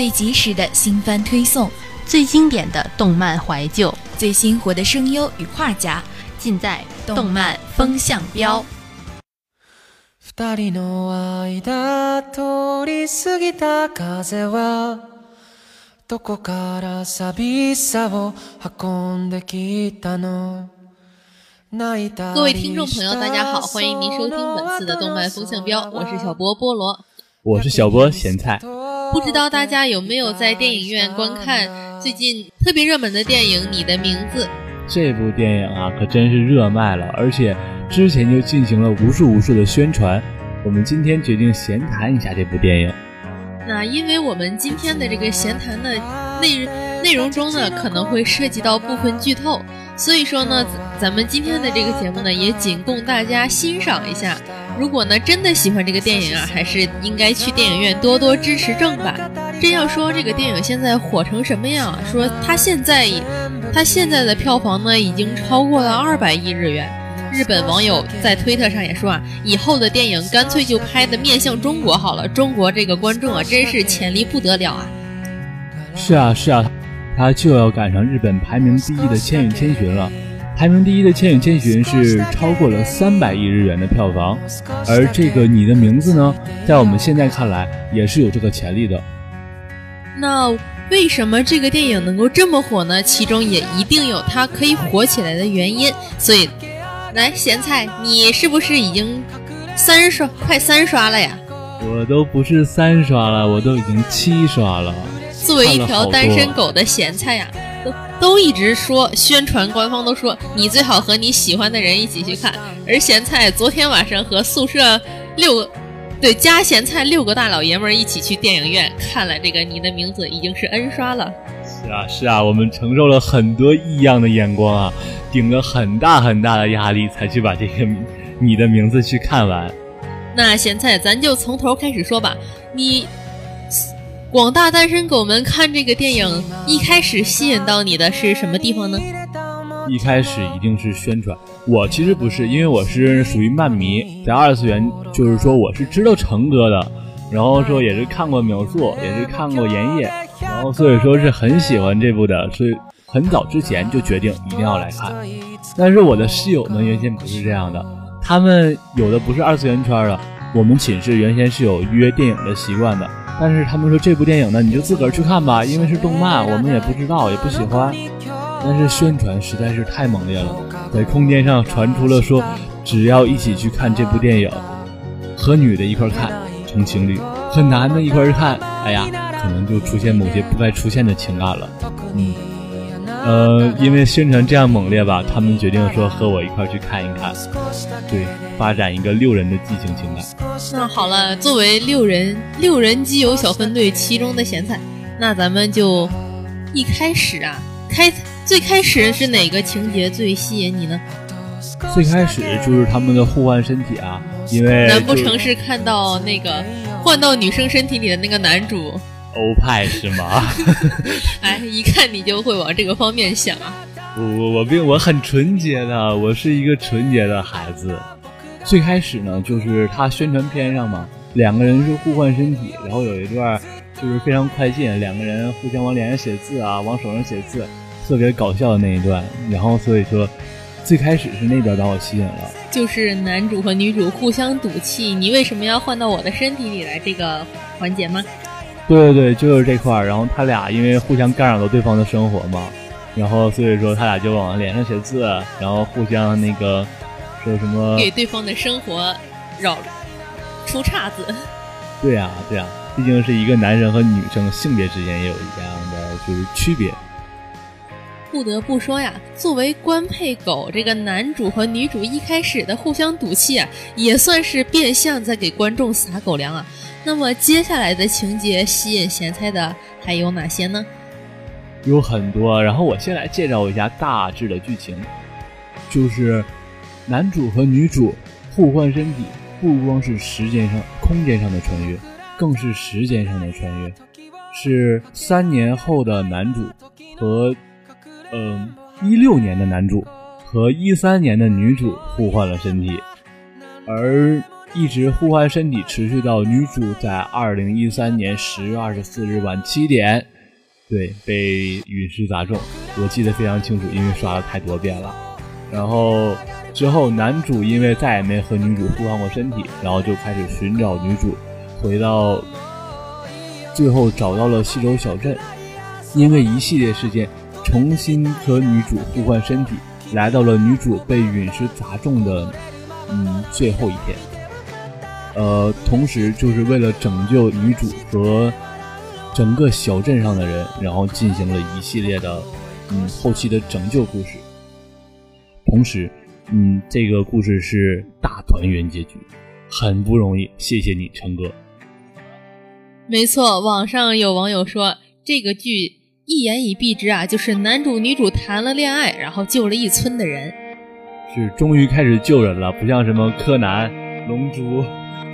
最及时的新番推送，最经典的动漫怀旧，最新活的声优与画家，尽在动漫风向标。各位听众朋友，大家好，欢迎您收听本次的动漫风向标，我是小波菠萝，我是小波咸菜。不知道大家有没有在电影院观看最近特别热门的电影《你的名字》？这部电影啊，可真是热卖了，而且之前就进行了无数无数的宣传。我们今天决定闲谈一下这部电影。那因为我们今天的这个闲谈的内内容中呢，可能会涉及到部分剧透，所以说呢，咱们今天的这个节目呢，也仅供大家欣赏一下。如果呢真的喜欢这个电影啊，还是应该去电影院多多支持正版。真要说这个电影现在火成什么样，说它现在它现在的票房呢已经超过了二百亿日元。日本网友在推特上也说啊，以后的电影干脆就拍的面向中国好了，中国这个观众啊真是潜力不得了啊。是啊是啊，他就要赶上日本排名第一的《千与千寻》了。排名第一的《千与千寻》是超过了三百亿日元的票房，而这个你的名字呢，在我们现在看来也是有这个潜力的。那为什么这个电影能够这么火呢？其中也一定有它可以火起来的原因。所以，来咸菜，你是不是已经三刷快三刷了呀？我都不是三刷了，我都已经七刷了。作为一条单身狗的咸菜呀。都都一直说宣传，官方都说你最好和你喜欢的人一起去看。而咸菜昨天晚上和宿舍六个，对加咸菜六个大老爷们儿一起去电影院看了这个《你的名字》，已经是 N 刷了。是啊是啊，我们承受了很多异样的眼光啊，顶着很大很大的压力才去把这个《你的名字》去看完。那咸菜，咱就从头开始说吧，你。广大单身狗们看这个电影，一开始吸引到你的是什么地方呢？一开始一定是宣传。我其实不是，因为我是属于漫迷，在二次元，就是说我是知道成哥的，然后说也是看过秒速，也是看过炎夜，然后所以说是很喜欢这部的，所以很早之前就决定一定要来看。但是我的室友们，原先不是这样的，他们有的不是二次元圈的，我们寝室原先是有约电影的习惯的。但是他们说这部电影呢，你就自个儿去看吧，因为是动漫，我们也不知道，也不喜欢。但是宣传实在是太猛烈了，在空间上传出了说，只要一起去看这部电影，和女的一块看成情侣，和男的一块看，哎呀，可能就出现某些不该出现的情感了。嗯。呃，因为宣传这样猛烈吧，他们决定说和我一块去看一看，对，发展一个六人的激情情感。那好了，作为六人六人基友小分队其中的咸菜，那咱们就一开始啊，开最开始是哪个情节最吸引你呢？最开始就是他们的互换身体啊，因为难不成是看到那个换到女生身体里的那个男主？欧派是吗？哎，一看你就会往这个方面想。我我我并我很纯洁的，我是一个纯洁的孩子。最开始呢，就是他宣传片上嘛，两个人是互换身体，然后有一段就是非常快进，两个人互相往脸上写字啊，往手上写字，特别搞笑的那一段。然后所以说，最开始是那段把我吸引了。就是男主和女主互相赌气，你为什么要换到我的身体里来这个环节吗？对对对，就是这块儿。然后他俩因为互相干扰了对方的生活嘛，然后所以说他俩就往脸上写字，然后互相那个说什么给对方的生活扰出岔子。对呀，对呀，毕竟是一个男生和女生性别之间也有一样的就是区别。不得不说呀，作为官配狗，这个男主和女主一开始的互相赌气啊，也算是变相在给观众撒狗粮啊。那么接下来的情节吸引咸菜的还有哪些呢？有很多，然后我先来介绍一下大致的剧情，就是男主和女主互换身体，不光是时间上、空间上的穿越，更是时间上的穿越，是三年后的男主和。嗯，一六年的男主和一三年的女主互换了身体，而一直互换身体持续到女主在二零一三年十月二十四日晚七点，对，被陨石砸中，我记得非常清楚，因为刷了太多遍了。然后之后男主因为再也没和女主互换过身体，然后就开始寻找女主，回到，最后找到了西洲小镇，因为一系列事件。重新和女主互换身体，来到了女主被陨石砸中的嗯最后一天。呃，同时就是为了拯救女主和整个小镇上的人，然后进行了一系列的嗯后期的拯救故事。同时，嗯，这个故事是大团圆结局，很不容易。谢谢你，陈哥。没错，网上有网友说这个剧。一言以蔽之啊，就是男主女主谈了恋爱，然后救了一村的人，是终于开始救人了，不像什么柯南、龙珠，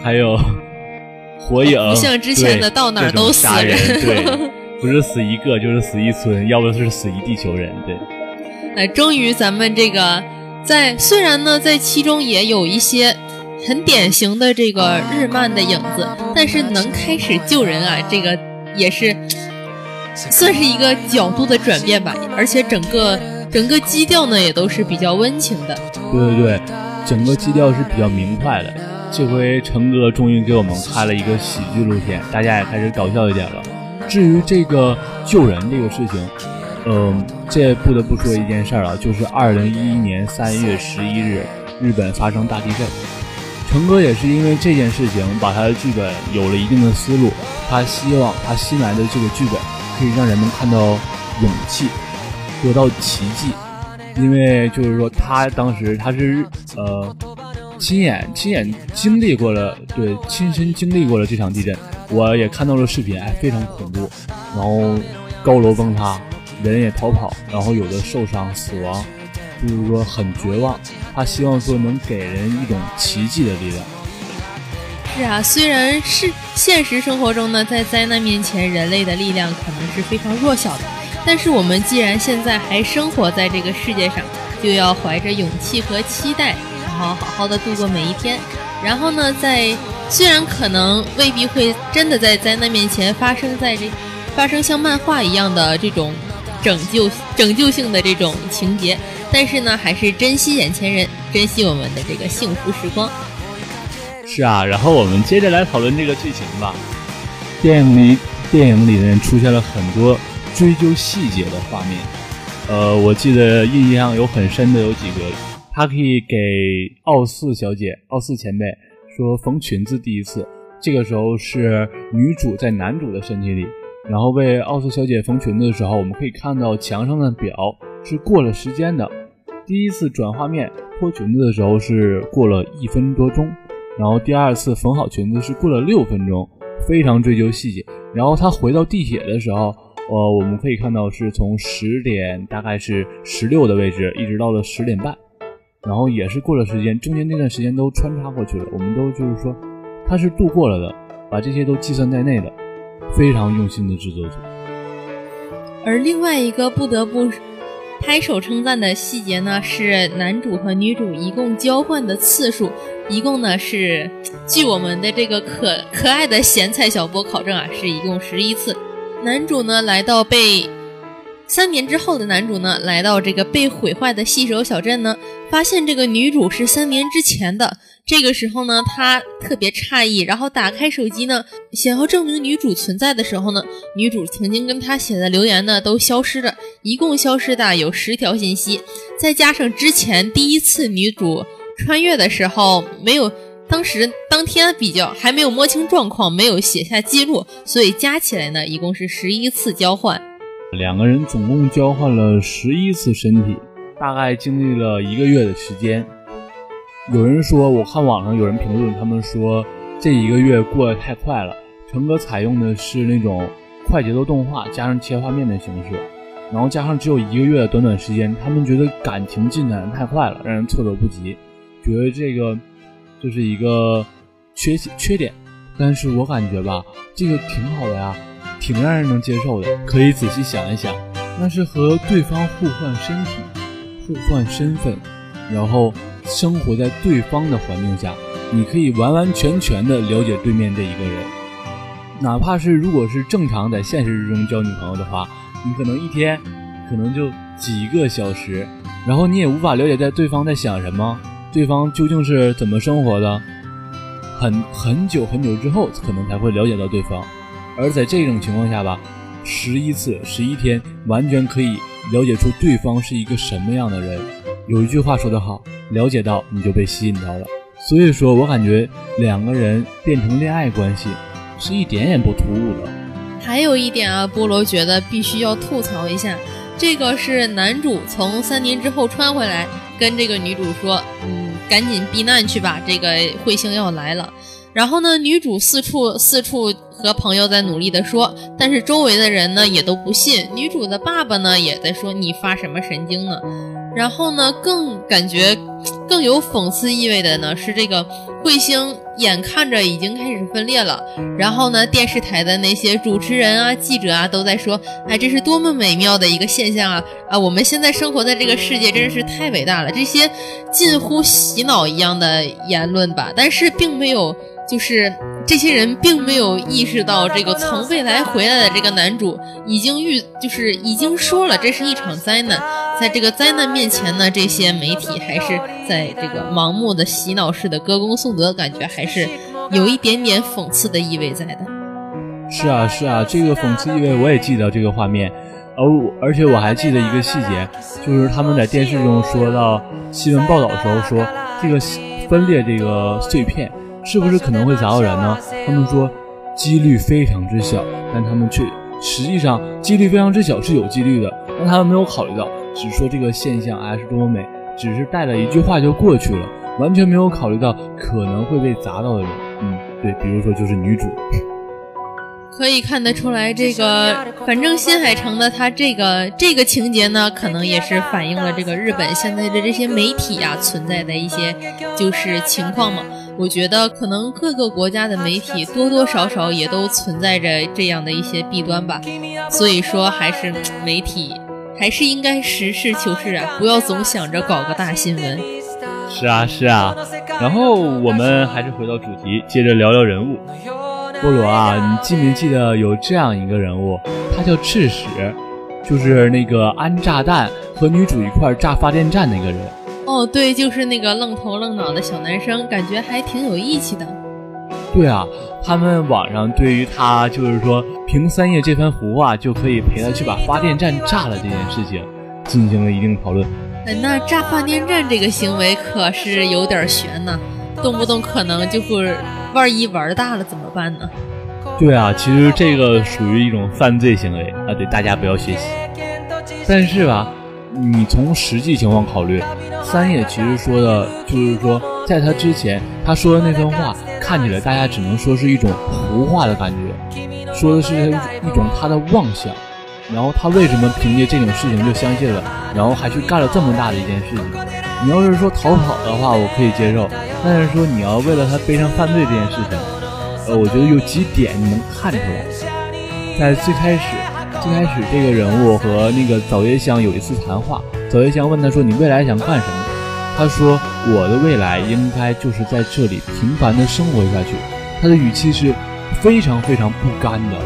还有火影，不像之前的到哪都死人，对，不是死一个就是死一村，要不是死一地球人，对。哎，终于咱们这个在虽然呢在其中也有一些很典型的这个日漫的影子，但是能开始救人啊，这个也是。算是一个角度的转变吧，而且整个整个基调呢也都是比较温情的。对对对，整个基调是比较明快的。这回成哥终于给我们开了一个喜剧路线，大家也开始搞笑一点了。至于这个救人这个事情，嗯，这不得不说一件事儿啊，就是二零一一年三月十一日，日本发生大地震。陈哥也是因为这件事情，把他的剧本有了一定的思路，他希望他新来的这个剧本。可以让人们看到勇气，得到奇迹，因为就是说他当时他是呃亲眼亲眼经历过了，对，亲身经历过了这场地震，我也看到了视频，哎，非常恐怖，然后高楼崩塌，人也逃跑，然后有的受伤死亡，就是说很绝望，他希望说能给人一种奇迹的力量。是啊，虽然是现实生活中呢，在灾难面前，人类的力量可能是非常弱小的。但是我们既然现在还生活在这个世界上，就要怀着勇气和期待，然后好好的度过每一天。然后呢，在虽然可能未必会真的在灾难面前发生在这发生像漫画一样的这种拯救拯救性的这种情节，但是呢，还是珍惜眼前人，珍惜我们的这个幸福时光。是啊，然后我们接着来讨论这个剧情吧。电影里，电影里面出现了很多追究细节的画面。呃，我记得印象有很深的有几个，他可以给奥四小姐、奥四前辈说缝裙子第一次，这个时候是女主在男主的身体里，然后为奥斯小姐缝裙子的时候，我们可以看到墙上的表是过了时间的。第一次转画面脱裙子的时候是过了一分多钟。然后第二次缝好裙子是过了六分钟，非常追究细节。然后他回到地铁的时候，呃，我们可以看到是从十点大概是十六的位置，一直到了十点半，然后也是过了时间，中间那段时间都穿插过去了。我们都就是说，他是度过了的，把这些都计算在内的，非常用心的制作组。而另外一个不得不拍手称赞的细节呢，是男主和女主一共交换的次数。一共呢是，据我们的这个可可爱的咸菜小波考证啊，是一共十一次。男主呢来到被三年之后的男主呢，来到这个被毁坏的细手小镇呢，发现这个女主是三年之前的。这个时候呢，他特别诧异，然后打开手机呢，想要证明女主存在的时候呢，女主曾经跟他写的留言呢都消失了，一共消失的有十条信息，再加上之前第一次女主穿越的时候没有，当时当天比较还没有摸清状况，没有写下记录，所以加起来呢，一共是十一次交换。两个人总共交换了十一次身体，大概经历了一个月的时间。有人说，我看网上有人评论，他们说这一个月过得太快了。成哥采用的是那种快节奏动画加上切画面的形式，然后加上只有一个月的短短时间，他们觉得感情进展太快了，让人措手不及，觉得这个就是一个缺缺点。但是我感觉吧，这个挺好的呀，挺让人能接受的。可以仔细想一想，那是和对方互换身体、互换身份，然后。生活在对方的环境下，你可以完完全全的了解对面这一个人。哪怕是如果是正常在现实之中交女朋友的话，你可能一天可能就几个小时，然后你也无法了解在对方在想什么，对方究竟是怎么生活的。很很久很久之后，可能才会了解到对方。而在这种情况下吧，十一次十一天，完全可以了解出对方是一个什么样的人。有一句话说得好。了解到你就被吸引到了，所以说我感觉两个人变成恋爱关系是一点也不突兀的。还有一点啊，菠萝觉得必须要吐槽一下，这个是男主从三年之后穿回来，跟这个女主说：“嗯，赶紧避难去吧，这个彗星要来了。”然后呢，女主四处四处和朋友在努力的说，但是周围的人呢也都不信。女主的爸爸呢也在说：“你发什么神经呢？”然后呢，更感觉 更有讽刺意味的呢是这个彗星眼看着已经开始分裂了，然后呢，电视台的那些主持人啊、记者啊都在说，哎，这是多么美妙的一个现象啊！啊，我们现在生活在这个世界真是太伟大了，这些近乎洗脑一样的言论吧，但是并没有。就是这些人并没有意识到，这个从未来回来的这个男主已经预，就是已经说了这是一场灾难。在这个灾难面前呢，这些媒体还是在这个盲目的洗脑式的歌功颂德，感觉还是有一点点讽刺的意味在的。是啊，是啊，这个讽刺意味我也记得这个画面，哦，而且我还记得一个细节，就是他们在电视中说到新闻报道的时候说，这个分裂这个碎片。是不是可能会砸到人呢？他们说几率非常之小，但他们却实际上几率非常之小是有几率的，但他们没有考虑到，只说这个现象哎是多么美，只是带了一句话就过去了，完全没有考虑到可能会被砸到的人。嗯，对，比如说就是女主。可以看得出来，这个反正新海诚的他这个这个情节呢，可能也是反映了这个日本现在的这些媒体啊存在的一些就是情况嘛。我觉得可能各个国家的媒体多多少少也都存在着这样的一些弊端吧。所以说，还是媒体还是应该实事求是啊，不要总想着搞个大新闻。是啊，是啊。然后我们还是回到主题，接着聊聊人物。菠萝啊，你记没记得有这样一个人物？他叫赤史，就是那个安炸弹和女主一块炸发电站那个人。哦，对，就是那个愣头愣脑的小男生，感觉还挺有义气的。对啊，他们网上对于他就是说凭三叶这番胡话就可以陪他去把发电站炸了这件事情进行了一定讨论。那炸发电站这个行为可是有点悬呢，动不动可能就会。万一玩大了怎么办呢？对啊，其实这个属于一种犯罪行为啊，对大家不要学习。但是吧，你从实际情况考虑，三叶其实说的就是说，在他之前他说的那番话，看起来大家只能说是一种胡话的感觉，说的是一种他的妄想。然后他为什么凭借这种事情就相信了，然后还去干了这么大的一件事情？你要是说逃跑的话，我可以接受；但是说你要为了他背上犯罪这件事情，呃，我觉得有几点你能看出来。在最开始，最开始这个人物和那个早月香有一次谈话，早月香问他说：“你未来想干什么？”他说：“我的未来应该就是在这里平凡的生活下去。”他的语气是非常非常不甘的，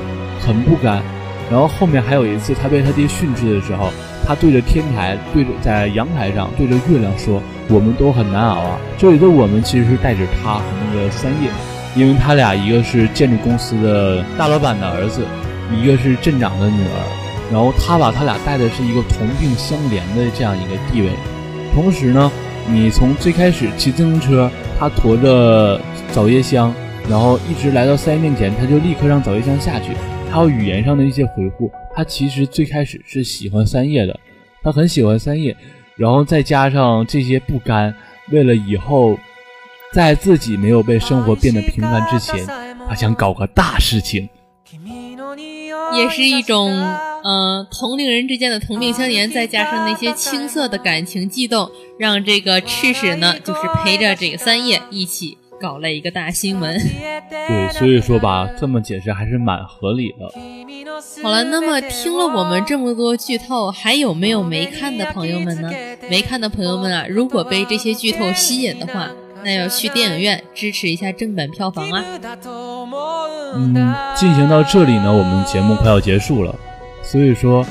很不甘。然后后面还有一次，他被他爹训斥的时候，他对着天台，对着在阳台上对着月亮说：“我们都很难熬啊。”这里的我们其实是带着他和那个三叶，因为他俩一个是建筑公司的大老板的儿子，一个是镇长的女儿，然后他把他俩带的是一个同病相怜的这样一个地位。同时呢，你从最开始骑自行车，他驮着早夜香，然后一直来到三叶面前，他就立刻让早夜香下去。还有语言上的一些回复，他其实最开始是喜欢三叶的，他很喜欢三叶，然后再加上这些不甘，为了以后，在自己没有被生活变得平凡之前，他想搞个大事情，也是一种嗯同龄人之间的同病相怜，再加上那些青涩的感情悸动，让这个赤史呢，就是陪着这个三叶一起。搞了一个大新闻，对，所以说吧，这么解释还是蛮合理的。好了，那么听了我们这么多剧透，还有没有没看的朋友们呢？没看的朋友们啊，如果被这些剧透吸引的话，那要去电影院支持一下正版票房啊。嗯，进行到这里呢，我们节目快要结束了，所以说，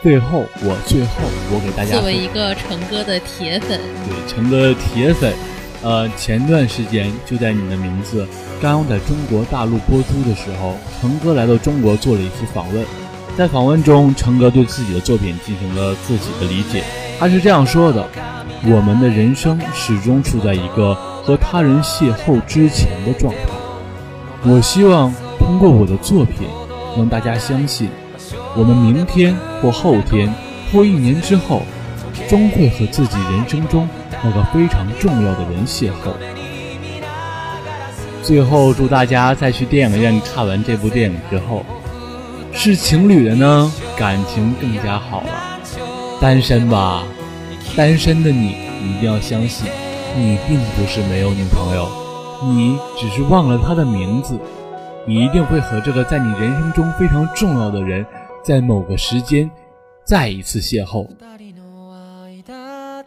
最后我最后我给大家作为一个成哥的铁粉，对成哥的铁粉。呃，前段时间就在你的名字刚刚在中国大陆播出的时候，成哥来到中国做了一次访问。在访问中，成哥对自己的作品进行了自己的理解。他是这样说的：“我们的人生始终处在一个和他人邂逅之前的状态。我希望通过我的作品，让大家相信，我们明天或后天或一年之后，终会和自己人生中。”那个非常重要的人邂逅。最后，祝大家在去电影院看完这部电影之后，是情侣的呢，感情更加好了。单身吧，单身的你一定要相信，你并不是没有女朋友，你只是忘了她的名字。你一定会和这个在你人生中非常重要的人，在某个时间再一次邂逅。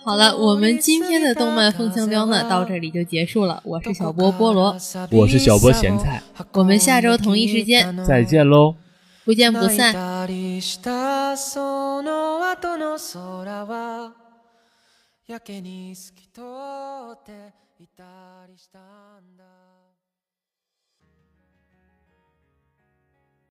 好了，我们今天的动漫风向标呢，到这里就结束了。我是小波菠萝，我是小波咸菜，我们下周同一时间再见喽，不见不散。